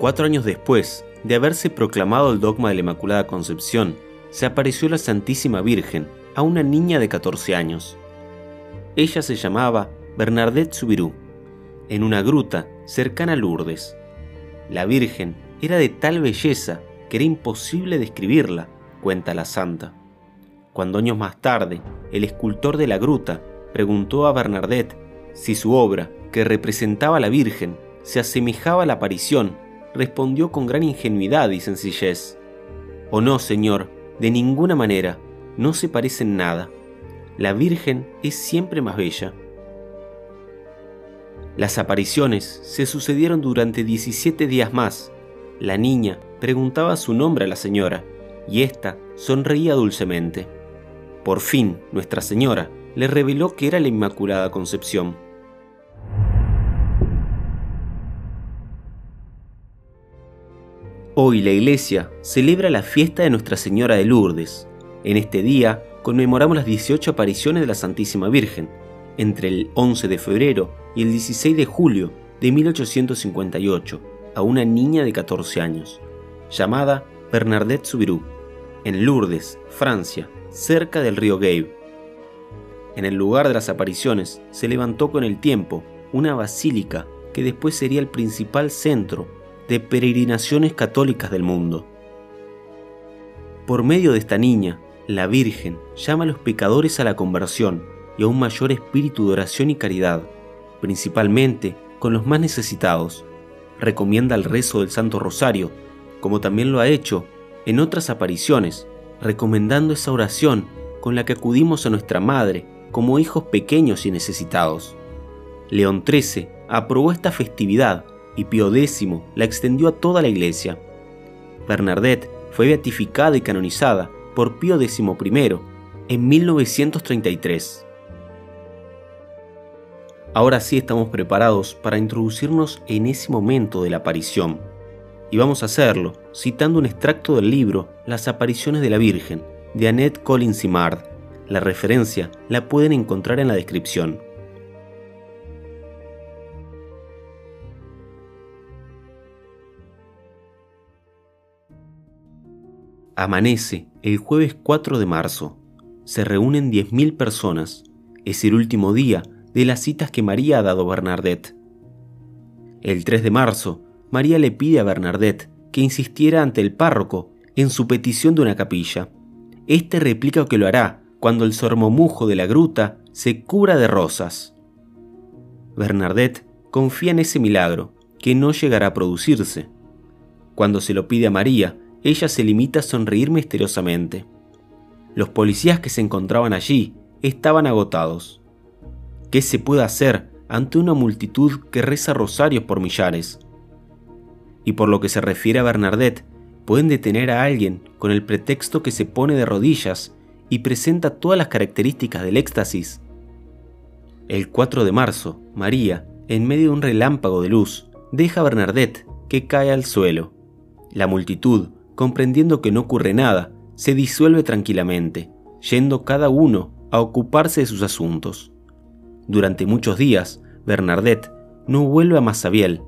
Cuatro años después de haberse proclamado el dogma de la Inmaculada Concepción, se apareció la Santísima Virgen a una niña de 14 años. Ella se llamaba Bernadette Subirú, en una gruta cercana a Lourdes. La Virgen era de tal belleza que era imposible describirla, cuenta la santa. Cuando años más tarde, el escultor de la gruta preguntó a Bernadette si su obra, que representaba a la Virgen, se asemejaba a la aparición, respondió con gran ingenuidad y sencillez. Oh no, Señor, de ninguna manera, no se parecen nada. La Virgen es siempre más bella. Las apariciones se sucedieron durante 17 días más. La niña preguntaba su nombre a la señora, y ésta sonreía dulcemente. Por fin, Nuestra Señora le reveló que era la Inmaculada Concepción. Hoy la iglesia celebra la fiesta de Nuestra Señora de Lourdes. En este día conmemoramos las 18 apariciones de la Santísima Virgen, entre el 11 de febrero y el 16 de julio de 1858, a una niña de 14 años, llamada Bernadette Soubirous, en Lourdes, Francia, cerca del río Gabe. En el lugar de las apariciones se levantó con el tiempo una basílica que después sería el principal centro de peregrinaciones católicas del mundo. Por medio de esta niña, la Virgen llama a los pecadores a la conversión y a un mayor espíritu de oración y caridad, principalmente con los más necesitados. Recomienda el rezo del Santo Rosario, como también lo ha hecho en otras apariciones, recomendando esa oración con la que acudimos a nuestra Madre como hijos pequeños y necesitados. León XIII aprobó esta festividad y Pío X la extendió a toda la iglesia. Bernadette fue beatificada y canonizada por Pío XI en 1933. Ahora sí estamos preparados para introducirnos en ese momento de la aparición. Y vamos a hacerlo citando un extracto del libro Las apariciones de la Virgen, de Annette Collins Simard. La referencia la pueden encontrar en la descripción. Amanece el jueves 4 de marzo. Se reúnen 10.000 personas. Es el último día de las citas que María ha dado a Bernadette. El 3 de marzo, María le pide a Bernadette que insistiera ante el párroco en su petición de una capilla. Este replica que lo hará cuando el sormomujo de la gruta se cubra de rosas. Bernadette confía en ese milagro, que no llegará a producirse. Cuando se lo pide a María, ella se limita a sonreír misteriosamente. Los policías que se encontraban allí estaban agotados. ¿Qué se puede hacer ante una multitud que reza rosarios por millares? Y por lo que se refiere a Bernadette, pueden detener a alguien con el pretexto que se pone de rodillas y presenta todas las características del éxtasis. El 4 de marzo, María, en medio de un relámpago de luz, deja a Bernadette, que cae al suelo. La multitud, comprendiendo que no ocurre nada, se disuelve tranquilamente, yendo cada uno a ocuparse de sus asuntos. Durante muchos días, Bernadette no vuelve a Massabiel,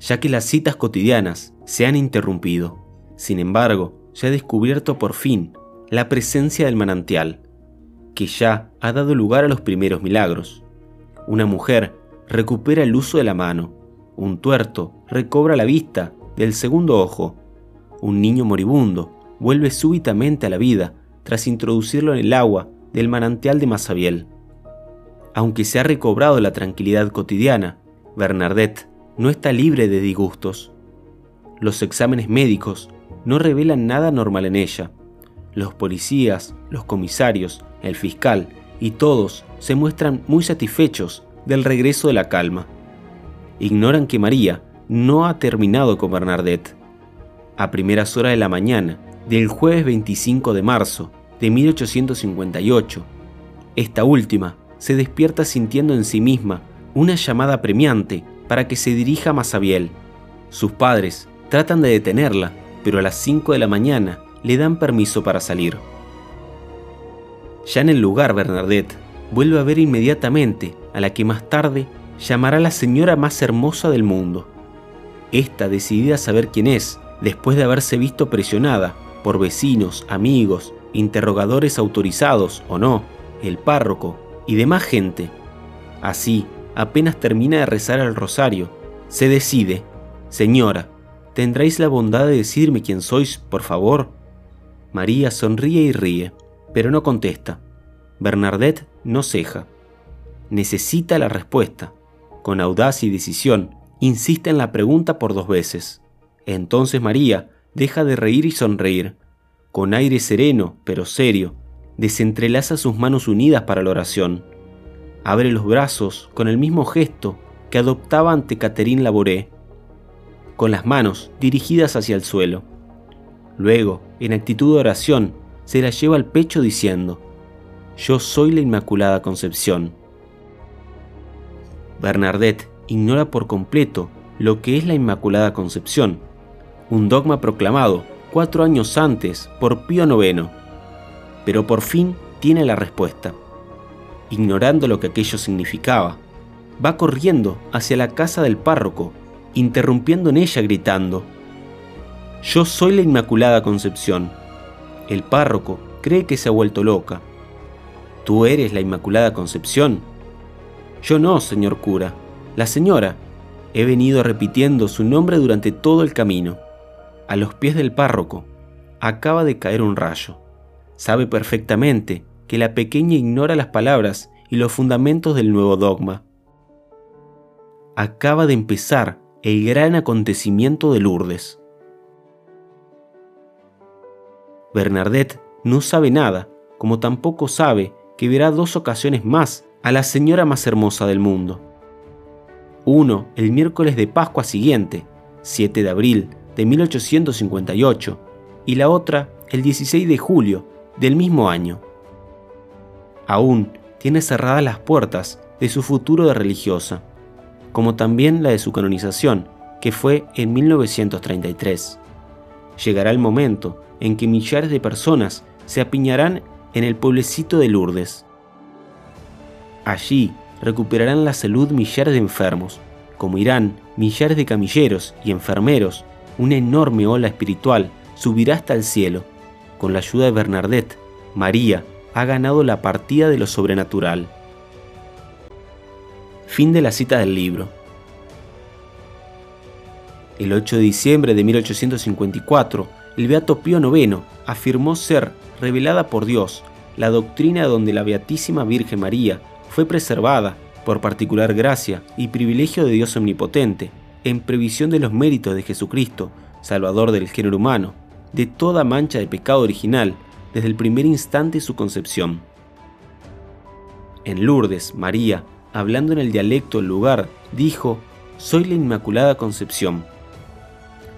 ya que las citas cotidianas se han interrumpido. Sin embargo, se ha descubierto por fin la presencia del manantial, que ya ha dado lugar a los primeros milagros. Una mujer recupera el uso de la mano, un tuerto recobra la vista del segundo ojo, un niño moribundo vuelve súbitamente a la vida tras introducirlo en el agua del manantial de Masabiel. Aunque se ha recobrado la tranquilidad cotidiana, Bernadette no está libre de disgustos. Los exámenes médicos no revelan nada normal en ella. Los policías, los comisarios, el fiscal y todos se muestran muy satisfechos del regreso de la calma. Ignoran que María no ha terminado con Bernadette. A primeras horas de la mañana del jueves 25 de marzo de 1858, esta última se despierta sintiendo en sí misma una llamada premiante para que se dirija a Masabiel. Sus padres tratan de detenerla, pero a las 5 de la mañana le dan permiso para salir. Ya en el lugar, Bernadette vuelve a ver inmediatamente a la que más tarde llamará la señora más hermosa del mundo. Esta decidida a saber quién es, después de haberse visto presionada por vecinos, amigos, interrogadores autorizados o no, el párroco y demás gente. Así, apenas termina de rezar el rosario, se decide, Señora, ¿tendréis la bondad de decirme quién sois, por favor? María sonríe y ríe, pero no contesta. Bernadette no ceja. Necesita la respuesta. Con audacia y decisión, insiste en la pregunta por dos veces. Entonces María deja de reír y sonreír. Con aire sereno, pero serio, desentrelaza sus manos unidas para la oración. Abre los brazos con el mismo gesto que adoptaba ante Catherine Laboré, con las manos dirigidas hacia el suelo. Luego, en actitud de oración, se la lleva al pecho diciendo, Yo soy la Inmaculada Concepción. Bernadette ignora por completo lo que es la Inmaculada Concepción, un dogma proclamado cuatro años antes por Pío IX, pero por fin tiene la respuesta. Ignorando lo que aquello significaba, va corriendo hacia la casa del párroco, interrumpiendo en ella gritando, Yo soy la Inmaculada Concepción. El párroco cree que se ha vuelto loca. ¿Tú eres la Inmaculada Concepción? Yo no, señor cura. La señora. He venido repitiendo su nombre durante todo el camino. A los pies del párroco. Acaba de caer un rayo. Sabe perfectamente que la pequeña ignora las palabras y los fundamentos del nuevo dogma. Acaba de empezar el gran acontecimiento de Lourdes. Bernadette no sabe nada, como tampoco sabe que verá dos ocasiones más a la señora más hermosa del mundo. Uno el miércoles de Pascua siguiente, 7 de abril de 1858, y la otra el 16 de julio del mismo año. Aún tiene cerradas las puertas de su futuro de religiosa, como también la de su canonización, que fue en 1933. Llegará el momento en que millares de personas se apiñarán en el pueblecito de Lourdes, Allí recuperarán la salud millares de enfermos, como irán millares de camilleros y enfermeros, una enorme ola espiritual subirá hasta el cielo. Con la ayuda de Bernadette, María ha ganado la partida de lo sobrenatural. Fin de la cita del libro. El 8 de diciembre de 1854, el Beato Pío IX afirmó ser revelada por Dios la doctrina donde la Beatísima Virgen María fue preservada por particular gracia y privilegio de Dios Omnipotente, en previsión de los méritos de Jesucristo, Salvador del género humano, de toda mancha de pecado original desde el primer instante de su concepción. En Lourdes, María, hablando en el dialecto del lugar, dijo, Soy la Inmaculada Concepción.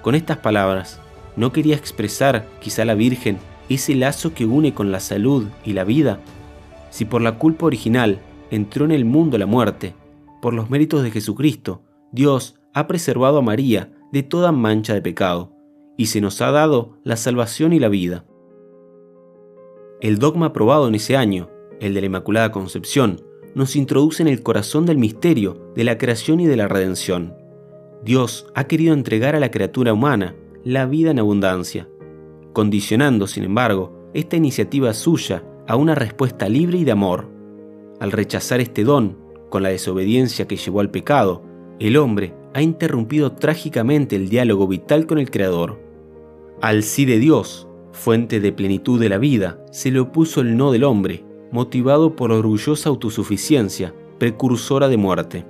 Con estas palabras, no quería expresar, quizá la Virgen, ese lazo que une con la salud y la vida. Si por la culpa original entró en el mundo la muerte. Por los méritos de Jesucristo, Dios ha preservado a María de toda mancha de pecado, y se nos ha dado la salvación y la vida. El dogma aprobado en ese año, el de la Inmaculada Concepción, nos introduce en el corazón del misterio de la creación y de la redención. Dios ha querido entregar a la criatura humana la vida en abundancia, condicionando, sin embargo, esta iniciativa suya a una respuesta libre y de amor. Al rechazar este don, con la desobediencia que llevó al pecado, el hombre ha interrumpido trágicamente el diálogo vital con el Creador. Al sí de Dios, fuente de plenitud de la vida, se le opuso el no del hombre, motivado por orgullosa autosuficiencia, precursora de muerte.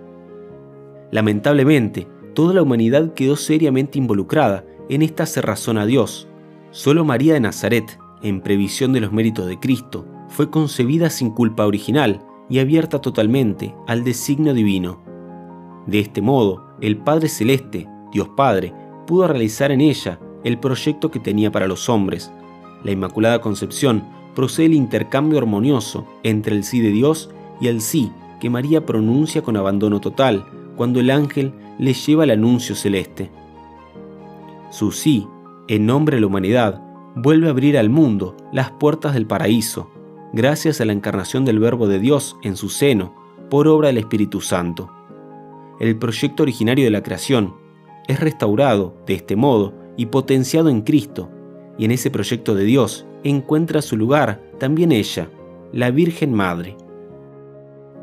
Lamentablemente, toda la humanidad quedó seriamente involucrada en esta cerrazón a Dios. Solo María de Nazaret, en previsión de los méritos de Cristo, fue concebida sin culpa original y abierta totalmente al designio divino. De este modo, el Padre Celeste, Dios Padre, pudo realizar en ella el proyecto que tenía para los hombres. La Inmaculada Concepción procede el intercambio armonioso entre el sí de Dios y el sí que María pronuncia con abandono total cuando el ángel le lleva el anuncio celeste. Su sí, en nombre de la humanidad, vuelve a abrir al mundo las puertas del paraíso, gracias a la encarnación del Verbo de Dios en su seno, por obra del Espíritu Santo. El proyecto originario de la creación, es restaurado, de este modo, y potenciado en Cristo, y en ese proyecto de Dios encuentra su lugar también ella, la Virgen Madre.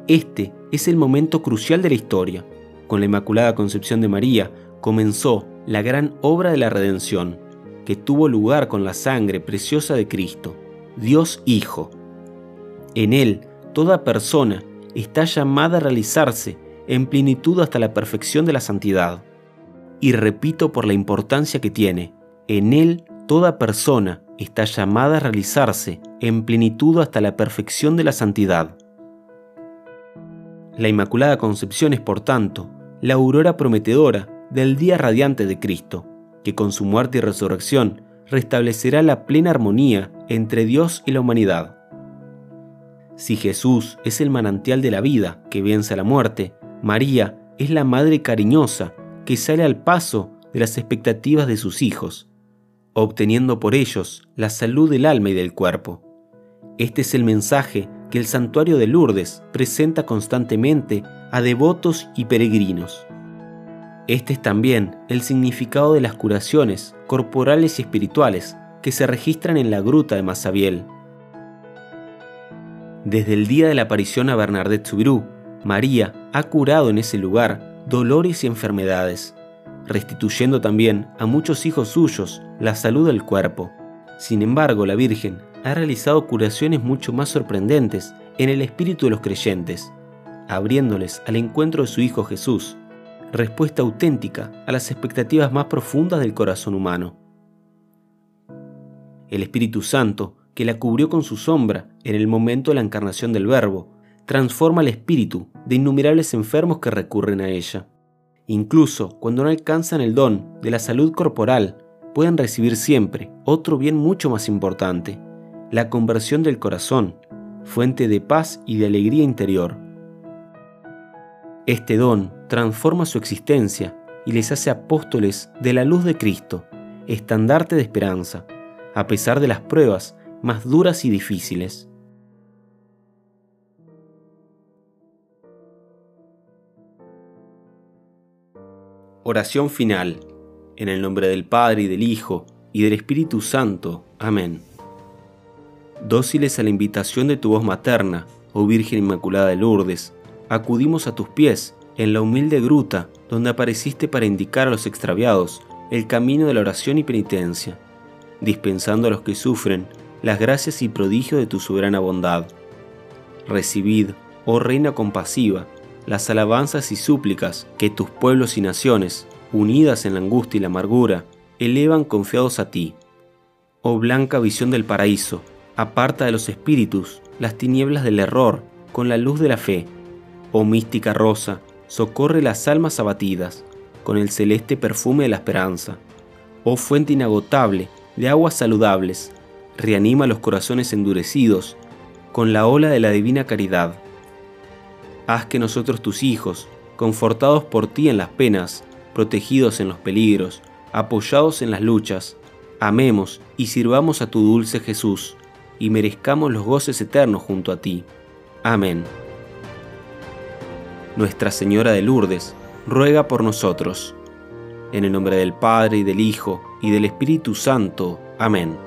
Este es el momento crucial de la historia. Con la Inmaculada Concepción de María comenzó la gran obra de la redención, que tuvo lugar con la sangre preciosa de Cristo, Dios Hijo. En Él, toda persona está llamada a realizarse en plenitud hasta la perfección de la santidad. Y repito por la importancia que tiene, en Él toda persona está llamada a realizarse en plenitud hasta la perfección de la santidad. La Inmaculada Concepción es, por tanto, la aurora prometedora del día radiante de Cristo, que con su muerte y resurrección restablecerá la plena armonía entre Dios y la humanidad. Si Jesús es el manantial de la vida que vence a la muerte, María es la madre cariñosa que sale al paso de las expectativas de sus hijos, obteniendo por ellos la salud del alma y del cuerpo. Este es el mensaje que el santuario de Lourdes presenta constantemente a devotos y peregrinos. Este es también el significado de las curaciones corporales y espirituales que se registran en la gruta de Masabiel. Desde el día de la aparición a Bernadette Soubirous, María ha curado en ese lugar dolores y enfermedades, restituyendo también a muchos hijos suyos la salud del cuerpo. Sin embargo, la Virgen ha realizado curaciones mucho más sorprendentes en el espíritu de los creyentes, abriéndoles al encuentro de su Hijo Jesús, respuesta auténtica a las expectativas más profundas del corazón humano. El Espíritu Santo, que la cubrió con su sombra en el momento de la encarnación del Verbo, transforma el espíritu de innumerables enfermos que recurren a ella. Incluso cuando no alcanzan el don de la salud corporal, pueden recibir siempre otro bien mucho más importante, la conversión del corazón, fuente de paz y de alegría interior. Este don transforma su existencia y les hace apóstoles de la luz de Cristo, estandarte de esperanza, a pesar de las pruebas más duras y difíciles. Oración final. En el nombre del Padre y del Hijo y del Espíritu Santo. Amén. Dóciles a la invitación de tu voz materna, oh Virgen Inmaculada de Lourdes, acudimos a tus pies en la humilde gruta donde apareciste para indicar a los extraviados el camino de la oración y penitencia, dispensando a los que sufren las gracias y prodigios de tu soberana bondad. Recibid, oh Reina compasiva, las alabanzas y súplicas que tus pueblos y naciones, unidas en la angustia y la amargura, elevan confiados a ti. Oh blanca visión del paraíso, aparta de los espíritus las tinieblas del error con la luz de la fe. Oh mística rosa, socorre las almas abatidas con el celeste perfume de la esperanza. Oh fuente inagotable de aguas saludables, reanima los corazones endurecidos con la ola de la divina caridad haz que nosotros tus hijos, confortados por ti en las penas, protegidos en los peligros, apoyados en las luchas, amemos y sirvamos a tu dulce Jesús, y merezcamos los goces eternos junto a ti. Amén. Nuestra Señora de Lourdes, ruega por nosotros. En el nombre del Padre y del Hijo y del Espíritu Santo. Amén.